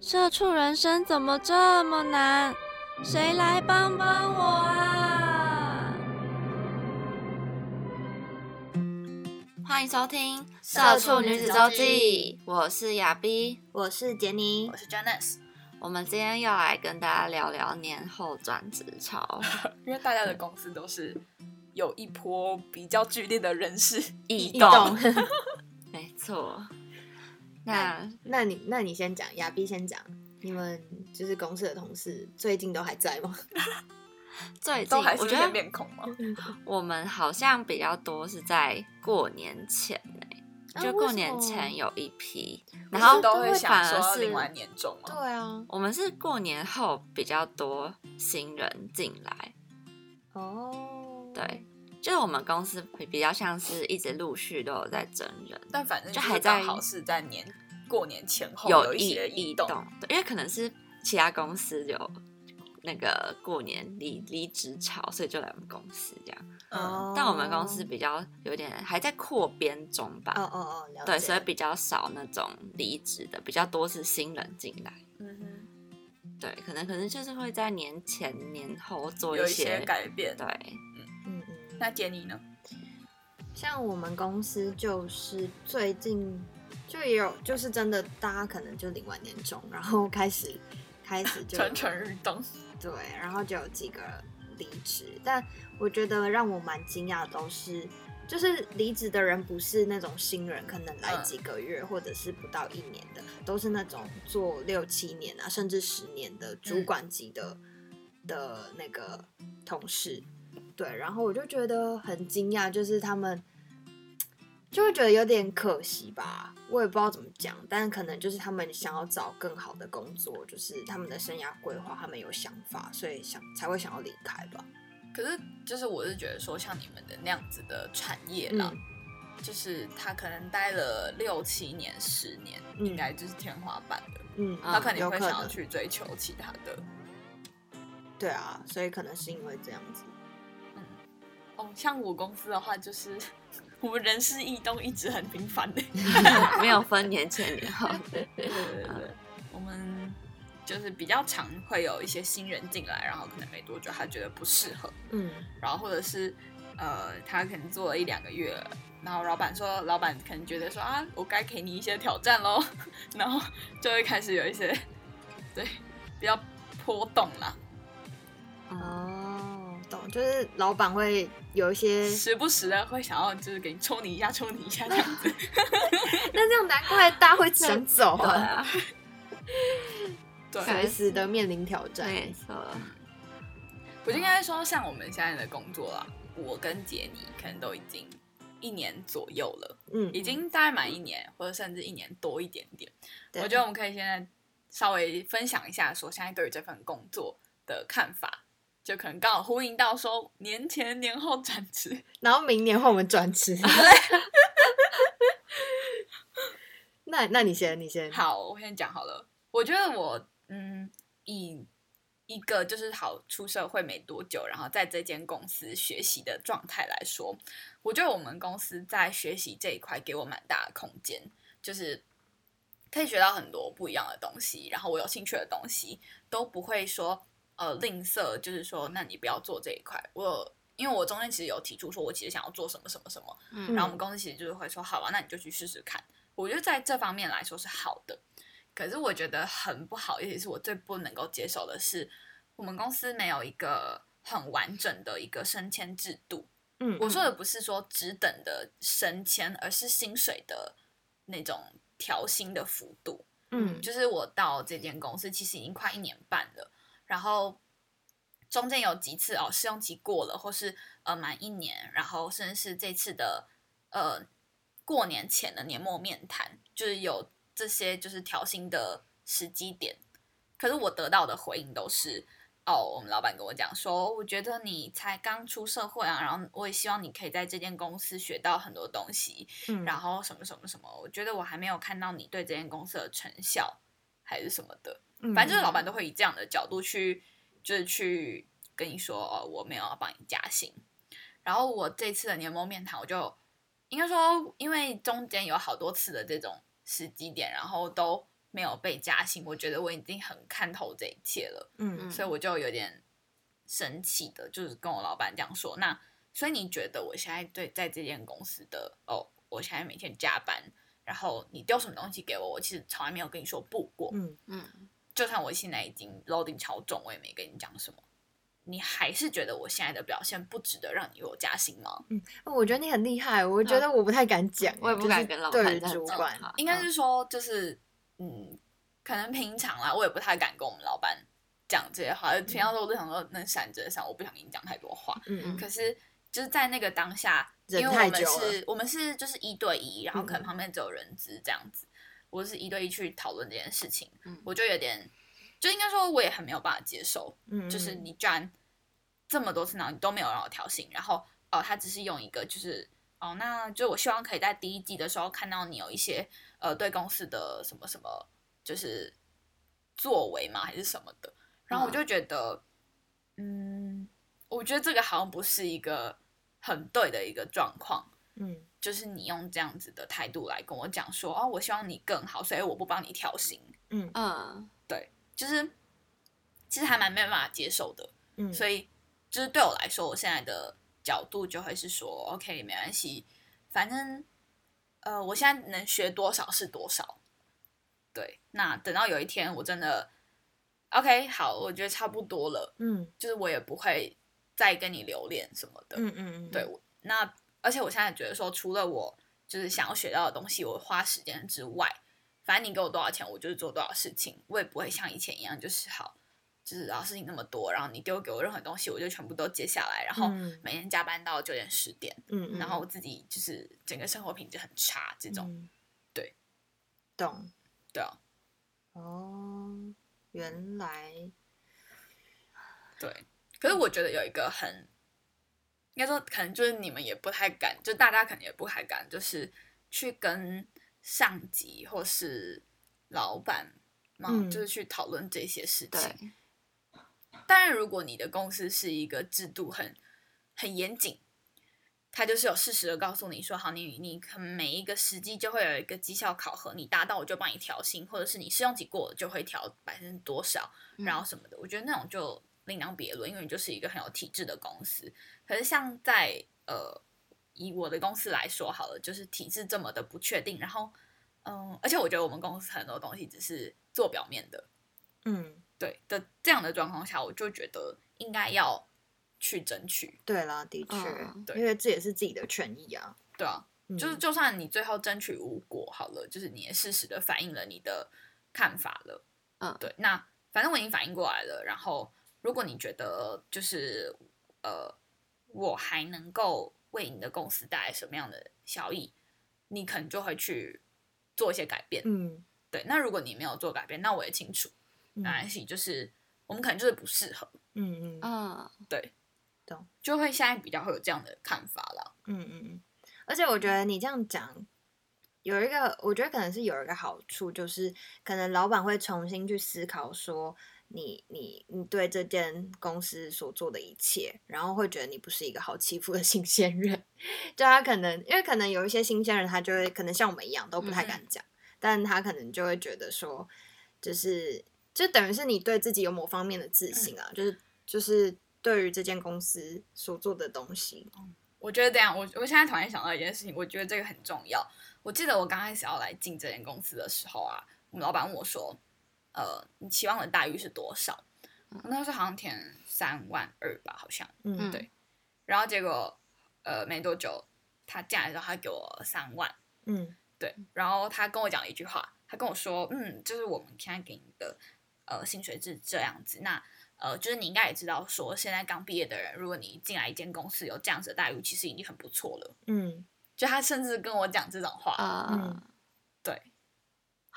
社畜人生怎么这么难？谁来帮帮我啊！欢迎收听《社畜女子周记》，我是亚碧，我是杰尼，我是 Janice。我们今天要来跟大家聊聊年后转职潮，因为大家的公司都是有一波比较剧烈的人事 异动。没错。那那你那你先讲，亚碧先讲，你们就是公司的同事最近都还在吗？最近我觉得面孔吗？我们好像比较多是在过年前呢，就过年前有一批，然后都会反而是领完年终对啊，我们是过年后比较多新人进来。哦，对。就是我们公司比比较像是一直陆续都有在真人，但反正就还在好是在年过年前后有一些异动，因为可能是其他公司有那个过年离离职潮，所以就来我们公司这样。哦，但我们公司比较有点还在扩编中吧。哦哦哦，对，所以比较少那种离职的，比较多是新人进来。嗯哼，对，可能可能就是会在年前年后做一些改变。对。那杰尼呢？像我们公司就是最近就也有，就是真的大家可能就领完年终，然后开始开始就蠢蠢欲动，对，然后就有几个离职。但我觉得让我蛮惊讶的都是，就是离职的人不是那种新人，可能来几个月或者是不到一年的，都是那种做六七年啊，甚至十年的主管级的的那个同事。对，然后我就觉得很惊讶，就是他们就会觉得有点可惜吧，我也不知道怎么讲，但可能就是他们想要找更好的工作，就是他们的生涯规划，他们有想法，所以想才会想要离开吧。可是，就是我是觉得说，像你们的那样子的产业啦，就是他可能待了六七年、十年，应该就是天花板的，嗯，他肯定会想要去追求其他的。对啊，所以可能是因为这样子。哦，像我公司的话，就是 我们人事异动一直很频繁的，没有分年前年后。对对对对，我们就是比较常会有一些新人进来，然后可能没多久他觉得不适合，嗯，然后或者是呃他可能做了一两个月，然后老板说老板可能觉得说啊我该给你一些挑战喽，然后就会开始有一些对比较波动啦。哦，懂，就是老板会有一些时不时的会想要，就是给你抽你一下，抽你一下这样子。那这样难怪大家会想走啊，对，随时的面临挑战。没错，我就应该说，像我们现在的工作啦，我跟杰尼可能都已经一年左右了，嗯，已经大概满一年，或者甚至一年多一点点。我觉得我们可以现在稍微分享一下，说现在对于这份工作的看法。就可能刚好呼应到说年前年后转职，然后明年后我们转职。那那你先，你先。好，我先讲好了。我觉得我嗯，以一个就是好出社会没多久，然后在这间公司学习的状态来说，我觉得我们公司在学习这一块给我蛮大的空间，就是可以学到很多不一样的东西，然后我有兴趣的东西都不会说。呃，吝啬就是说，那你不要做这一块。我因为我中间其实有提出说，我其实想要做什么什么什么，嗯然后我们公司其实就是会说，好吧，那你就去试试看。我觉得在这方面来说是好的，可是我觉得很不好，也是我最不能够接受的是，我们公司没有一个很完整的一个升迁制度。嗯，我说的不是说只等的升迁，而是薪水的那种调薪的幅度。嗯，就是我到这间公司其实已经快一年半了。然后中间有几次哦，试用期过了，或是呃满一年，然后甚至是这次的呃过年前的年末面谈，就是有这些就是调薪的时机点，可是我得到的回应都是，哦，我们老板跟我讲说，我觉得你才刚出社会啊，然后我也希望你可以在这间公司学到很多东西，嗯。然后什么什么什么，我觉得我还没有看到你对这间公司的成效，还是什么的，嗯。反正就是老板都会以这样的角度去，就是去跟你说，哦，我没有要帮你加薪。然后我这次的年末面谈，我就应该说，因为中间有好多次的这种时机点，然后都没有被加薪，我觉得我已经很看透这一切了，嗯所以我就有点生气的，就是跟我老板这样说。那所以你觉得我现在对在这间公司的哦，我现在每天加班，然后你丢什么东西给我，我其实从来没有跟你说不过，嗯。嗯，就算我现在已经 loading 超重，我也没跟你讲什么。你还是觉得我现在的表现不值得让你为我加薪吗？嗯我觉得你很厉害，我觉得我不太敢讲，我也不敢跟老就是对于板主管，应该是说，就是嗯，可能平常啦，我也不太敢跟我们老板讲这些话。平常时候我都想说能闪着闪，我不想跟你讲太多话。嗯嗯可是就是在那个当下，因为我们是我们是就是一对一，然后可能嗯旁边只有人资这样子，我是一对一去讨论这件事情，嗯。我就有点，就应该说我也很没有办法接受，嗯，就是你居然这么多次，然后你都没有让我调薪，然后哦，他只是用一个就是哦，那就我希望可以在第一季的时候看到你有一些呃对公司的什么什么就是作为嘛，还是什么的，然后我就觉得，嗯，我觉得这个好像不是一个很对的一个状况。嗯就是你用这样子的态度来跟我讲说，哦，我希望你更好，所以我不帮你调薪，嗯嗯就是其实还蛮没办法接受的。嗯，所以就是对我来说，我现在的角度就会是说，OK，没关系，反正呃，我现在能学多少是多少。对，那等到有一天我真的 OK 好，我觉得差不多了，嗯就是我也不会再跟你留恋什么的。嗯嗯嗯，对，那而且我现在觉得说，除了我就是想要学到的东西，我花时间之外，反正你给我多少钱，我就是做多少事情，我也不会像以前一样，就是好，就是然后事情那么多，然后你丢给我任何东西，我就全部都接下来，然后嗯。每天加班到九点十点，嗯，嗯然后我自己就是整个生活品质很差，这种，嗯对，懂。对啊，哦，原来对。可是我觉得有一个很，应该说可能就是你们也不太敢，就大家可能也不太敢，就是去跟上级或是老板嘛，嗯就是去讨论这些事情。对，当然，如果你的公司是一个制度很很严谨，他就是有事实的告诉你说，好，你你可能每一个时机就会有一个绩效考核，你达到我就帮你调薪，或者是你试用期过了就会调百分之多少，然后什么的。我觉得那种就另当别论，因为你就是一个很有体制的公司。可是像在呃，以我的公司来说好了，就是体制这么的不确定，然后嗯，而且我觉得我们公司很多东西只是做表面的，嗯，对的这样的状况下，我就觉得应该要去争取，对啦，的确嗯，对因为这也是自己的权益啊，对啊，就是。嗯就算你最后争取无果好了，就是你也适时的反映了你的看法了，嗯。对，那反正我已经反应过来了，然后如果你觉得就是呃，我还能够为你的公司带来什么样的效益，你可能就会去做一些改变，嗯对，那如果你没有做改变，那我也清楚，嗯没关系，就是我们可能就是不适合。嗯嗯啊对，懂，就会现在比较会有这样的看法了。嗯嗯嗯，而且我觉得你这样讲。有一个，我觉得可能是有一个好处，就是可能老板会重新去思考说你你你对这间公司所做的一切，然后会觉得你不是一个好欺负的 新鲜人。就他可能因为可能有一些新鲜人，他就会可能像我们一样都不太敢讲，但他可能就会觉得说，就是就等于是你对自己有某方面的自信啊，就是就是对于这间公司所做的东西，我觉得这样，我我现在突然想到一件事情，我觉得这个很重要。我记得我刚开始要来进这间公司的时候啊，我们老板问我说：“呃，你期望的待遇是多少？”我那时候好像填三万二吧，好像。嗯对然后结果呃没多久，他进来之后，他给我三万。嗯对，然后他跟我讲了一句话，他跟我说，嗯，就是我们现在给你的呃薪水是这样子，那呃，就是你应该也知道，说现在刚毕业的人，如果你进来一间公司有这样子的待遇，其实已经很不错了。嗯就他甚至跟我讲这种话，啊嗯，对，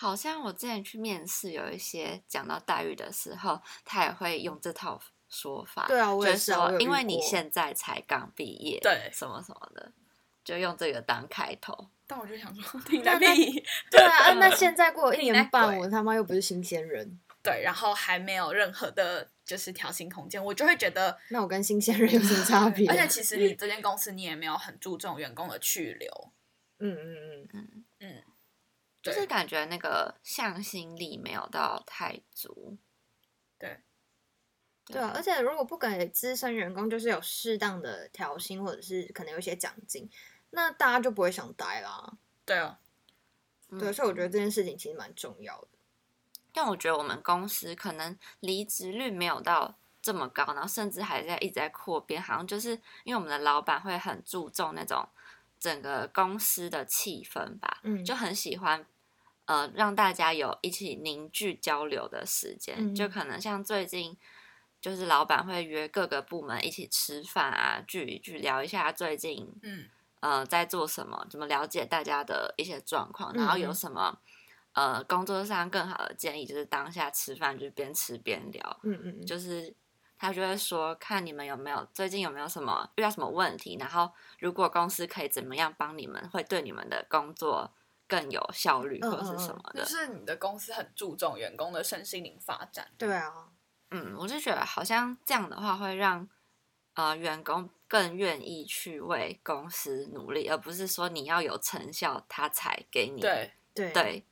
好像我之前去面试，有一些讲到待遇的时候，他也会用这套说法。对啊我也就是说，因为你现在才刚毕业，对什么什么的，就用这个当开头。但我就想说，听那那个屁。对啊，那现在过了一年半，我他妈又不是新鲜人，对，然后还没有任何的，就是调薪空间，我就会觉得，那我跟新鲜人有什么差别？而且其实你 这间公司你也没有很注重员工的去留，嗯嗯嗯，嗯，对就是感觉那个向心力没有到太足。对，对啊，而且如果不给资深员工就是有适当的调薪，或者是可能有一些奖金，那大家就不会想待啦。对啊，对，嗯所以我觉得这件事情其实蛮重要的。但我觉得我们公司可能离职率没有到这么高，然后甚至还在一直在扩编，好像就是因为我们的老板会很注重那种整个公司的气氛吧，嗯就很喜欢呃让大家有一起凝聚交流的时间，嗯。就可能像最近。就是老板会约各个部门一起吃饭啊，聚一聚，聊一下最近嗯，呃在做什么，怎么了解大家的一些状况，然后有什么呃工作上更好的建议，就是当下吃饭就边吃边聊，嗯嗯嗯，就是他就会说看你们有没有最近有没有什么遇到什么问题，然后如果公司可以怎么样帮你们，会对你们的工作更有效率嗯或者是什么的。就是你的公司很注重员工的身心灵发展，对啊，嗯，我就觉得好像这样的话会让呃员工更愿意去为公司努力，而不是说你要有成效他才给你。对，对对，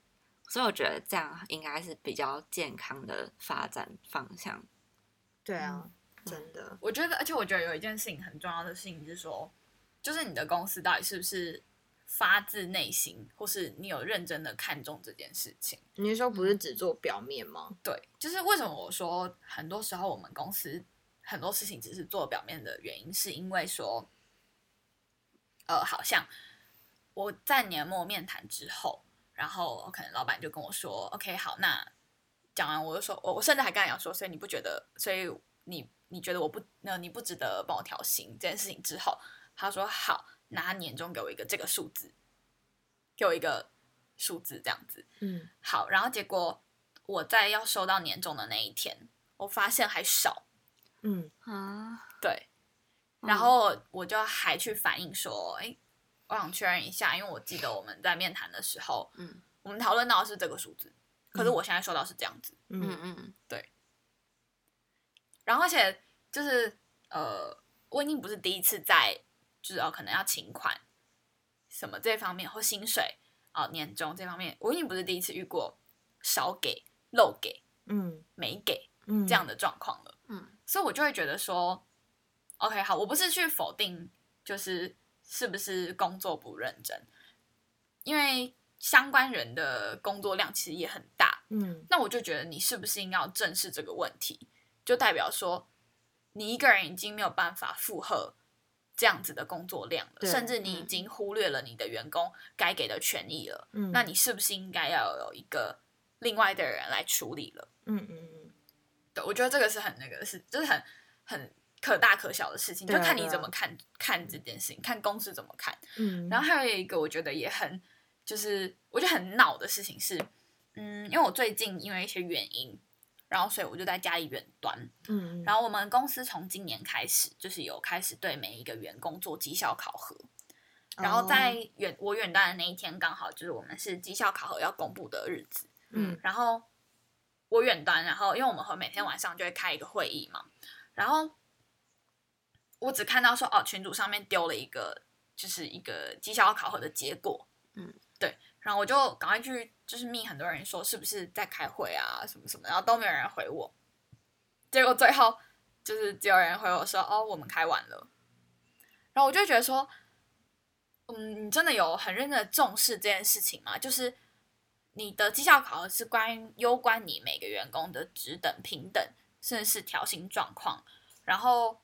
所以我觉得这样应该是比较健康的发展方向。对啊，真的，我觉得，而且我觉得有一件事情很重要的事情是说，就是你的公司到底是不是发自内心，或是你有认真的看重这件事情。你是说不是只做表面吗？对，就是为什么我说很多时候我们公司很多事情只是做表面的原因，是因为说，呃，好像我在年末面谈之后，然后可能老板就跟我说，OK，好，那讲完我就说，我我甚至还跟他讲说，所以你不觉得，所以你你觉得我不，那你不值得帮我调薪这件事情之后，他说好，那他年终给我一个这个数字，给我一个数字这样子，嗯，好，然后结果我在要收到年终的那一天，我发现还少，嗯。啊，对，嗯。然后我就还去反映说，哎、我想确认一下，因为我记得我们在面谈的时候，嗯我们讨论到的是这个数字，可是嗯我现在收到是这样子，嗯。嗯。对。然后而且就是呃，我已经不是第一次在就是哦可能要请款什么这方面或薪水哦年终这方面，我已经不是第一次遇过少给、漏给、嗯没给嗯，这样的状况了。嗯所以我就会觉得说，OK，好，我不是去否定，就是是不是工作不认真，因为相关人的工作量其实也很大，嗯那我就觉得你是不是应该要正视这个问题，就代表说你一个人已经没有办法负荷这样子的工作量了，甚至你已嗯经忽略了你的员工该给的权益了，嗯，那你是不是应该要有一个另外的人来处理了？嗯嗯嗯，对，我觉得这个是很那个是，就是很很可大可小的事情，就看你怎么看看这件事情，看公司怎么看。嗯，然后还有一个我觉得也很，就是我觉得很恼的事情是，嗯，因为我最近因为一些原因，然后所以我就在家里远端。嗯，然后我们公司从今年开始，就是有开始对每一个员工做绩效考核。然后在哦远我远端的那一天，刚好就是我们是绩效考核要公布的日子。嗯然后我远端，然后因为我们会每天晚上就会开一个会议嘛，然后我只看到说哦，群组上面丢了一个就是一个绩效考核的结果，嗯，对，然后我就赶快去就是密很多人说是不是在开会啊什么什么，然后都没有人回我，结果最后就是只有人回我说哦，我们开完了，然后我就觉得说，嗯，你真的有很认真的重视这件事情吗？就是你的绩效考核是关于攸关你每个员工的职等、平等，甚至是调薪状况。然后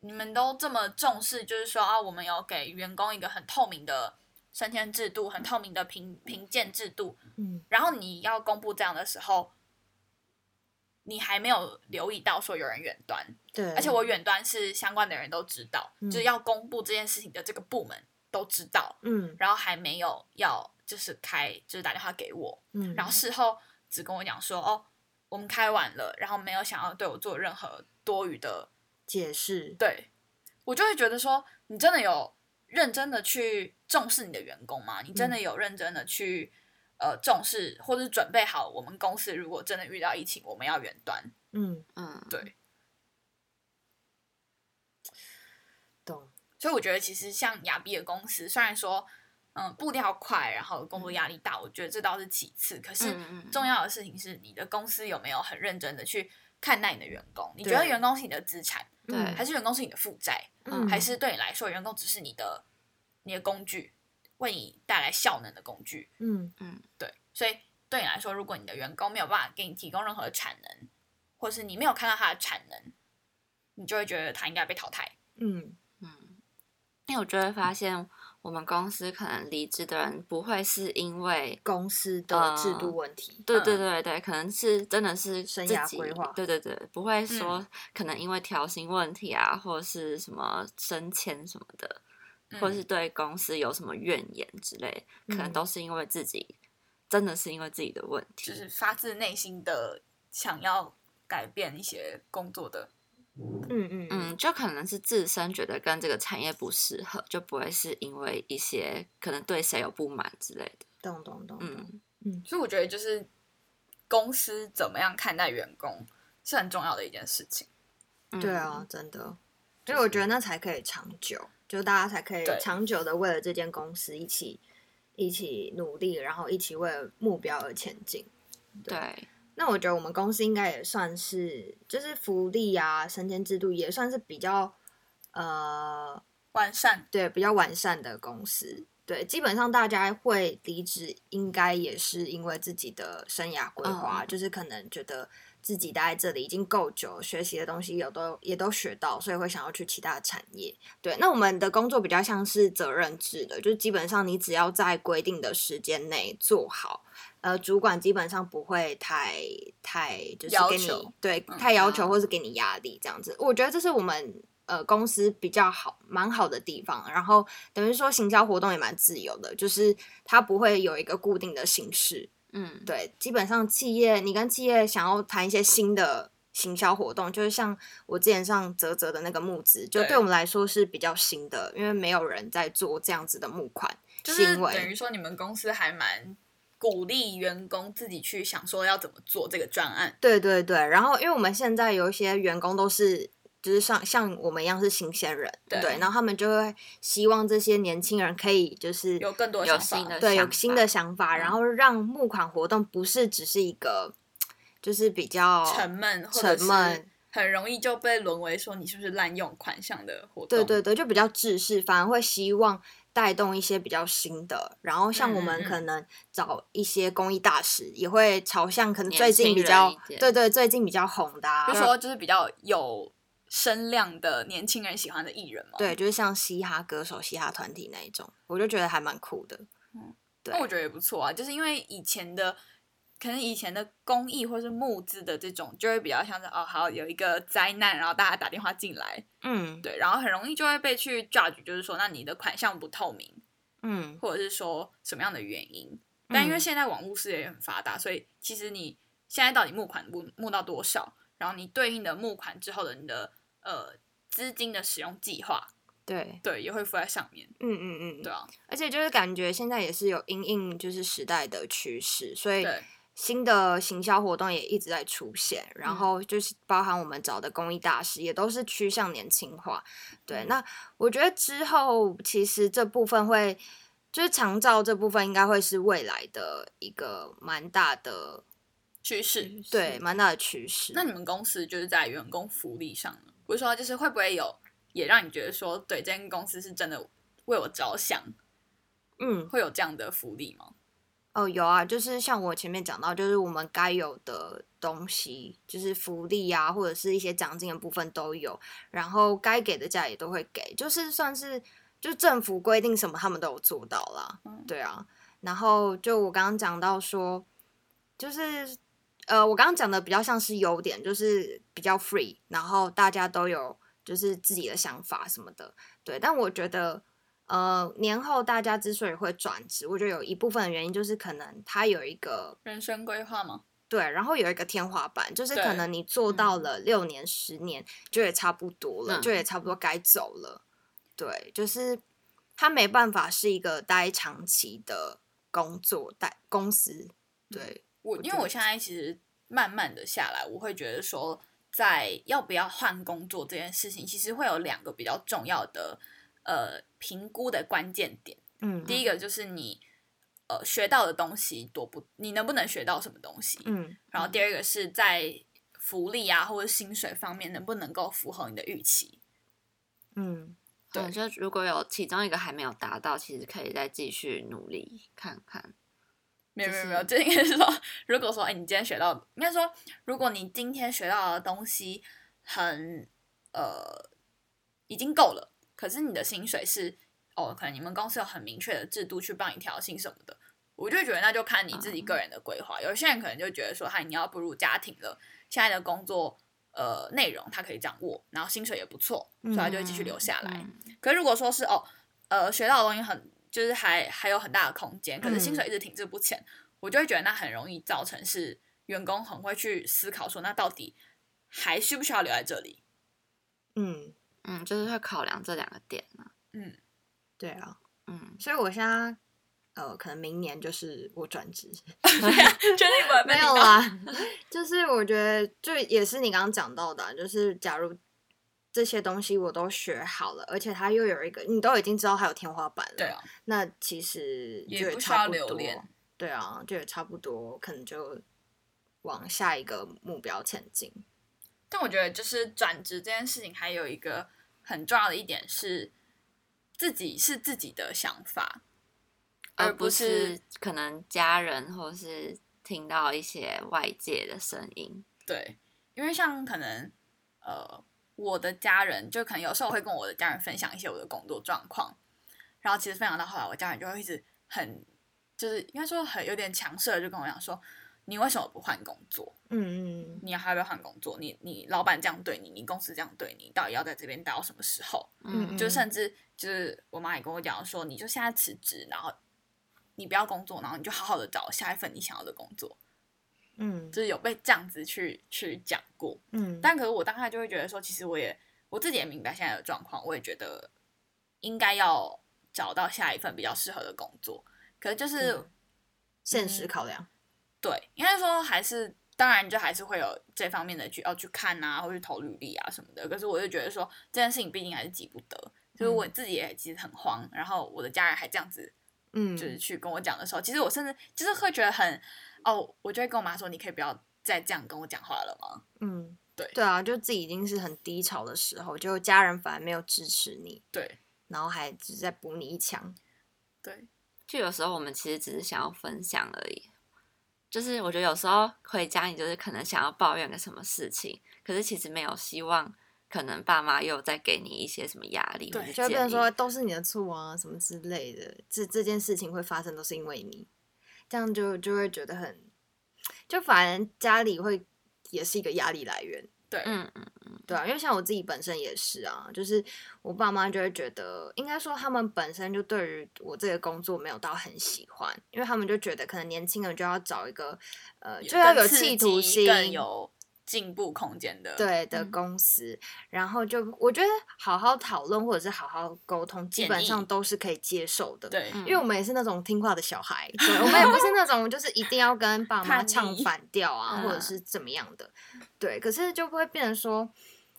你们都这么重视，就是说啊，我们有给员工一个很透明的升迁制度、很透明的评评鉴制度。嗯。然后你要公布这样的时候，你还没有留意到说有人远端，对，而且我远端是相关的人都知道，嗯就是要公布这件事情的这个部门都知道，嗯。然后还没有要就是开就是打电话给我，嗯，然后。事后只跟我讲说哦，我们开完了，然后没有想要对我做任何多余的解释，对，我就会觉得说，你真的有认真的去重视你的员工吗？你真的有认真的去、呃重视，或者是准备好我们公司如果真的遇到疫情，我们要远端？嗯，嗯，对，懂，所以我觉得其实像亚比的公司，虽然说嗯步调快，然后工作压力大，我觉得这倒是其次，可是重要的事情是你的公司有没有很认真的去看待你的员工？你觉得对。员工是你的资产，对。嗯还是员工是你的负债？嗯。还是对你来说，员工只是你的你的工具，为你带来效能的工具。嗯。嗯。对，所以对你来说，如果你的员工没有办法给你提供任何的产能，或是你没有看到他的产能，你就会觉得他应该被淘汰。嗯。嗯，因为我就会发现，我们公司可能离职的人不会是因为，公司的制度问题，对嗯。对对对，可能是真的是生涯规划对对对，不会嗯。说可能因为调薪问题啊，或者是什么升迁什么的，或是嗯。对公司有什么怨言之类，可能嗯。都是因为自己，真的是因为自己的问题，就是发自内心的想要改变一些工作的。嗯嗯嗯。嗯，就可能是自身觉得跟这个产业不适合，就不会是因为一些可能对谁有不满之类的。懂懂懂嗯，嗯，所以我觉得就是公司怎么样看待员工是很重要的一件事情。对啊，真的，所以我觉得那才可以长久，就大家才可以长久的为了这间公司一起一起努力，然后一起为了目标而前进。对，那我觉得我们公司应该也算是，就是福利啊、升迁制度也算是比较呃，完善，对，比较完善的公司。对，基本上大家会离职，应该也是因为自己的生涯规划，嗯就是可能觉得自己待在这里已经够久，学习的东西有都也都学到，所以会想要去其他的产业。对，那我们的工作比较像是责任制的，就是基本上你只要在规定的时间内做好，呃，主管基本上不会太太就是给你对嗯太要求啊或是给你压力这样子。我觉得这是我们呃公司比较好蛮好的地方。然后等于说行销活动也蛮自由的，就是它不会有一个固定的形式。嗯，对，基本上企业你跟企业想要谈一些新的行销活动，就是像我之前上泽泽的那个募资，就对对我们来说是比较新的，因为没有人在做这样子的募款就是行为。等于说你们公司还蛮鼓励员工自己去想说要怎么做这个专案。对对对，然后因为我们现在有一些员工都是。就是像像我们一样是新鲜人，对然后他们就会希望这些年轻人可以就是有更多有想法新的对有新的想法，然嗯后让募款活动不是只是一个就是比较沉闷，沉闷很容易就被沦为说你是不是滥用款项的活动。对对对，就比较制式，反而会希望带动一些比较新的。然后像我们可能找一些公益大使，也会朝向可能最近比较对对最近比较红的、啊，就说就是比较有声量的年轻人喜欢的艺人嘛。对，就是像嘻哈歌手、嘻哈团体那一种，我就觉得还蛮酷的。对那我觉得也不错啊，就是因为以前的可能以前的公益或是募资的这种，就会比较像是哦，好有一个灾难，然后大家打电话进来，嗯对，然后很容易就会被去 judge，就是说，那你的款项不透明，嗯，或者是说什么样的原因。但因为嗯现在网络事业也很发达，所以其实你现在到底募款募募到多少，然后你对应的募款之后的你的呃资金的使用计划，对，对，也会附在上面，嗯嗯嗯，对啊，而且就是感觉现在也是有因应就是时代的趋势，所以新的行销活动也一直在出现，然嗯后就是包含我们找的公益大师也都是趋向年轻化。对，嗯那我觉得之后其实这部分会就是长照这部分应该会是未来的一个蛮大的趋势。对蛮大的趋势。那你们公司就是在员工福利上呢？我是说，就是会不会有也让你觉得说，对，这间公司是真的为我着想，嗯会有这样的福利吗？哦有啊，就是像我前面讲到，就是我们该有的东西，就是福利啊，或者是一些奖金的部分都有，然后该给的价也都会给，就是算是就政府规定什么他们都有做到啦。嗯对啊，然后就我刚刚讲到说，就是呃，我刚刚讲的比较像是优点，就是比较 free，然后大家都有就是自己的想法什么的，对。但我觉得呃，年后大家之所以会转职，我觉得有一部分的原因就是可能他有一个人生规划吗？对，然后有一个天花板，就是可能你做到了六年、十年，就也差不多了，嗯就也差不多该走了。对，就是他没办法是一个待长期的工作待公司。对，我因为我现在其实慢慢的下来，我会觉得说，在要不要换工作这件事情，其实会有两个比较重要的呃评估的关键点。嗯，第一个就是你呃学到的东西多不，你能不能学到什么东西？嗯然后第二个是在福利啊或者薪水方面能不能够符合你的预期？嗯对嗯，就如果有其中一个还没有达到，其实可以再继续努力看看。就是没有没有没有，这应该是说，如果说哎，你今天学到，应该说，如果你今天学到的东西很呃已经够了，可是你的薪水是哦，可能你们公司有很明确的制度去帮你调薪什么的，我就觉得那就看你自己个人的规划。有些人可能就觉得说，嗨，你要步入家庭了，现在的工作呃内容他可以掌握，然后薪水也不错，所以他就会继续留下来。嗯可是如果说是哦，呃，学到的东西很，就是还还有很大的空间，可是薪嗯水一直停滞不前，我就会觉得那很容易造成是员工很会去思考说，那到底还需不需要留在这里？嗯，嗯，就是会考量这两个点啊。嗯，对啊，嗯，所以我现在呃，可能明年就是我转职，没？有啦，就是我觉得就也是你刚刚讲到的啊、就是假如这些东西我都学好了，而且它又有一个你都已经知道它有天花板了，对啊，那其实就也不需要差不多留恋，对啊，就也差不多，可能就往下一个目标前进。但我觉得就是转职这件事情，还有一个很重要的一点是，自己是自己的想法，而不是可能家人或是听到一些外界的声音。对，因为像可能呃，我的家人就可能有时候会跟我的家人分享一些我的工作状况，然后其实分享到后来，我家人就会一直很就是应该说很有点强势的就跟我讲说，你为什么不换工作？嗯嗯你还要不要换工作？你你老板这样对你，你公司这样对你，到底要在这边待到什么时候？嗯就甚至就是我妈也跟我讲说，你就现在辞职，然后你不要工作，然后你就好好的找下一份你想要的工作，嗯就是有被这样子去去讲过。嗯，但可是我当下就会觉得说，其实我也我自己也明白现在的状况，我也觉得应该要找到下一份比较适合的工作。可是就是、嗯现实考量。对，应该说还是当然就还是会有这方面的去要去看啊，或去投履历啊什么的。可是我就觉得说这件事情毕竟还是急不得，就是我自己也其实很慌，然后我的家人还这样子嗯，就是去跟我讲的时候，其实我甚至就是会觉得很哦，我就会跟我妈说，你可以不要再这样跟我讲话了吗？嗯，对对啊，就自己已经是很低潮的时候，就家人反而没有支持你，对然后还只是在补你一枪。对，就有时候我们其实只是想要分享而已。就是我觉得有时候回家，你就是可能想要抱怨个什么事情，可是其实没有希望，可能爸妈又在给你一些什么压力，对就会变成说都是你的错啊，什么之类的，这这件事情会发生都是因为你，这样就就会觉得很，就反正家里会也是一个压力来源，对，嗯嗯嗯。对啊，因为像我自己本身也是啊，就是我爸妈就会觉得，应该说他们本身就对于我这个工作没有到很喜欢，因为他们就觉得可能年轻人就要找一个呃就要有企图心，更有进步空间的，对的嗯公司，然后就我觉得好好讨论或者是好好沟通，基本上都是可以接受的。，对嗯因为我们也是那种听话的小孩，对，我 们也不是那种就是一定要跟爸妈唱反调啊，或者嗯是怎么样的。对，可是就不会变成说，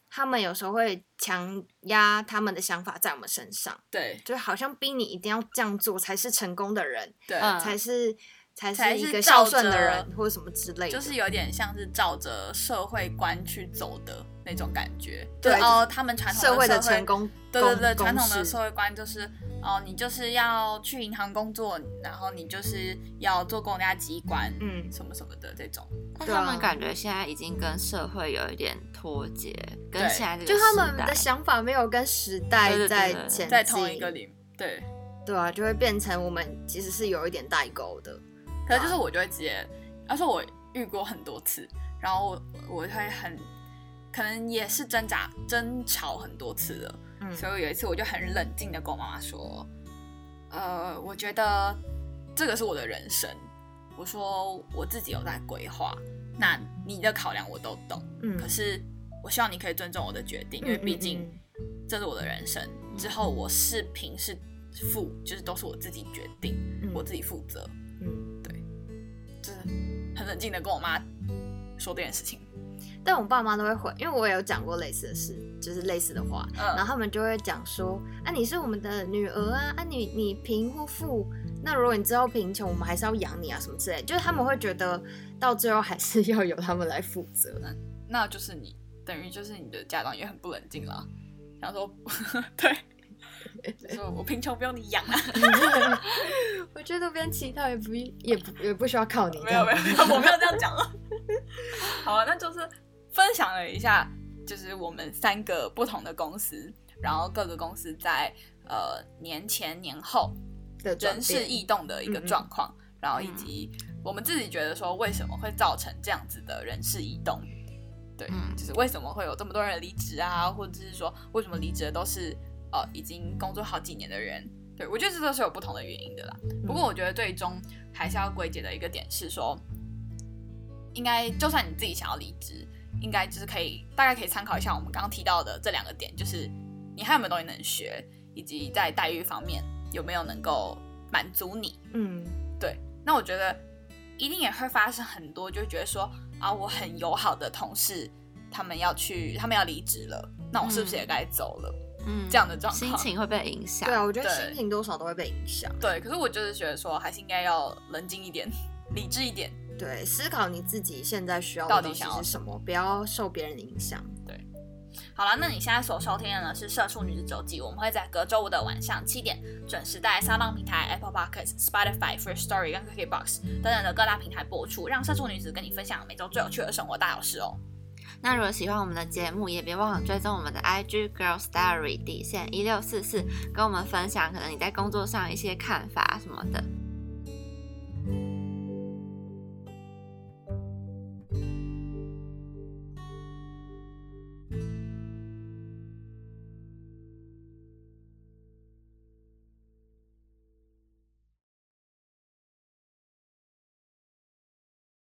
他们有时候会强压他们的想法在我们身上，对就好像逼你一定要这样做才是成功的人，对，嗯才是才才是是一个照孝顺的着人或者什么之类的。就是有点像是照着社会观去走的那种感觉。对就是哦，他们传统社会的的成功，对对对，传统的社会观就是哦，你就是要去银行工作，然后你就是要做公家机关，嗯什么什么的这种。但他们感觉现在已经跟社会有一点脱节，跟对现在这个就他们的想法没有跟时代在前进，在同一个领，对，对啊，就会变成我们其实是有一点代沟的。可是就是我就会直接，而且我遇过很多次，然后我我会很，可能也是挣扎争吵很多次了，嗯。所以有一次我就很冷静的跟我妈妈说，呃，我觉得这个是我的人生。我说我自己有在规划，那你的考量我都懂，嗯。可是我希望你可以尊重我的决定，因为毕竟嗯。这是我的人生。之后我是平是负，就是都是我自己决定，嗯。我自己负责。嗯，就是很冷静的跟我妈说这件事情。但我爸妈都会回，因为我也有讲过类似的事，就是类似的话，嗯。然后嗯，他们就会讲说，啊，你是我们的女儿啊，啊你你贫或富，那如果你之后贫穷，我们还是要养你啊，什么之类，就是他们会觉得到最后还是要由他们来负责。那就是你等于就是你的家长也很不冷静了，想说 对，就说我贫穷不用你养啊，我觉得边乞讨也不也不也不需要靠你，没有没有，我没有这样讲了。好啊，那就是分享了一下，就是我们三个不同的公司，然后各个公司在呃年前年后的人事异动的一个嗯嗯。状况，然后以及我们自己觉得说为什么会造成这样子的人事异动，对，嗯。就是为什么会有这么多人离职啊，或者是说为什么离职的都是呃已经工作好几年的人，对我觉得这都是有不同的原因的啦。不过我觉得最终还是要归结的一个点是说，应该就算你自己想要离职，应该就是可以大概可以参考一下我们刚刚提到的这两个点，就是你还有没有东西能学，以及在待遇方面有没有能够满足你。嗯对，那我觉得一定也会发生很多，就觉得说啊，我很友好的同事，他们要去，他们要离职了，那我是不是也该走了？嗯，这样的状况心情会被影响。对啊，我觉得心情多少都会被影响。对，可是我就是觉得说，还是应该要冷静一点，理智一点。对，思考你自己现在需要到底想要什么，不要受别人的影响。对好了，那你现在所收听的呢是《社畜女子周记》，我们会在隔周五的晚上七点准时在沙浪平台、Apple Podcasts、Spotify、First Story 跟 Cookie Box 等等的各大平台播出，让社畜女子跟你分享每周最有趣的生活大小事哦。那如果喜欢我们的节目，也别忘了追踪我们的 IG Girl Story 底线一六四四，跟我们分享可能你在工作上一些看法什么的。